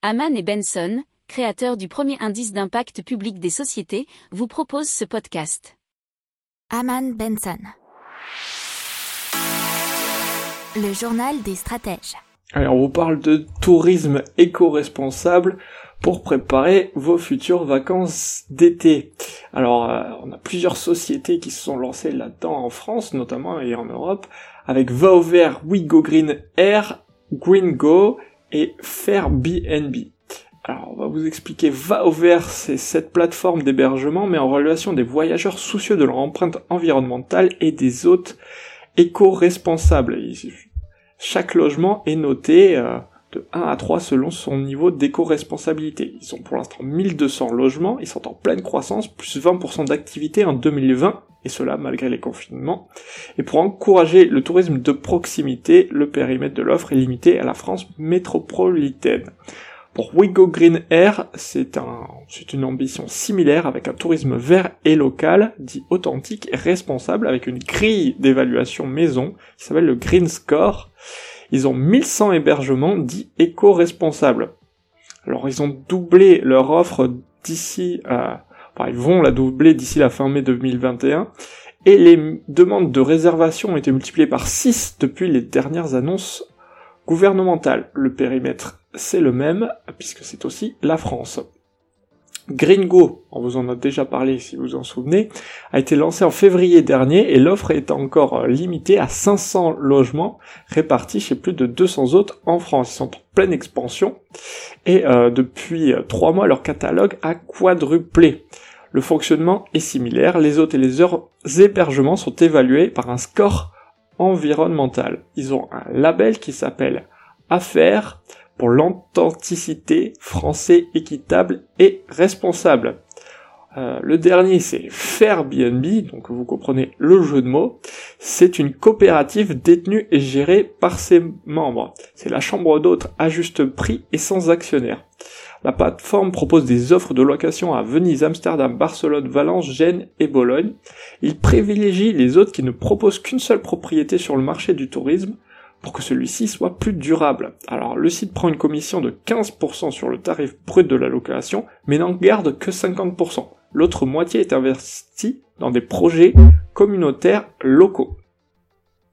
Haman et Benson, créateurs du premier indice d'impact public des sociétés, vous proposent ce podcast. Haman Benson. Le journal des stratèges. Alors, on vous parle de tourisme éco-responsable pour préparer vos futures vacances d'été. Alors, euh, on a plusieurs sociétés qui se sont lancées là-dedans en France, notamment et en Europe, avec Va au vert, We Go Green Air, Green Go et Fairbnb. Alors, on va vous expliquer Va au vert, c'est cette plateforme d'hébergement, mais en relation des voyageurs soucieux de leur empreinte environnementale et des hôtes éco-responsables. Chaque logement est noté euh, de 1 à 3 selon son niveau d'éco-responsabilité. Ils sont pour l'instant 1200 logements, ils sont en pleine croissance, plus 20% d'activité en 2020, et cela malgré les confinements. Et pour encourager le tourisme de proximité, le périmètre de l'offre est limité à la France métropolitaine. Pour Wigo Green Air, c'est un, une ambition similaire avec un tourisme vert et local, dit authentique et responsable, avec une grille d'évaluation maison qui s'appelle le Green Score. Ils ont 1100 hébergements dits éco-responsables. Alors ils ont doublé leur offre d'ici à, ils vont la doubler d'ici la fin mai 2021 et les demandes de réservation ont été multipliées par 6 depuis les dernières annonces gouvernementales. Le périmètre c'est le même puisque c'est aussi la France. Gringo, on vous en a déjà parlé si vous en souvenez, a été lancé en février dernier et l'offre est encore limitée à 500 logements répartis chez plus de 200 autres en France. Ils sont en pleine expansion et euh, depuis trois mois leur catalogue a quadruplé. Le fonctionnement est similaire, les hôtes et les hébergements sont évalués par un score environnemental. Ils ont un label qui s'appelle Affaires pour l'authenticité français équitable et responsable. Euh, le dernier, c'est Fairbnb, donc vous comprenez le jeu de mots. C'est une coopérative détenue et gérée par ses membres. C'est la chambre d'hôtes à juste prix et sans actionnaire. La plateforme propose des offres de location à Venise, Amsterdam, Barcelone, Valence, Gênes et Bologne. Il privilégie les hôtes qui ne proposent qu'une seule propriété sur le marché du tourisme pour que celui-ci soit plus durable. Alors le site prend une commission de 15% sur le tarif brut de la location, mais n'en garde que 50%. L'autre moitié est investie dans des projets communautaires locaux.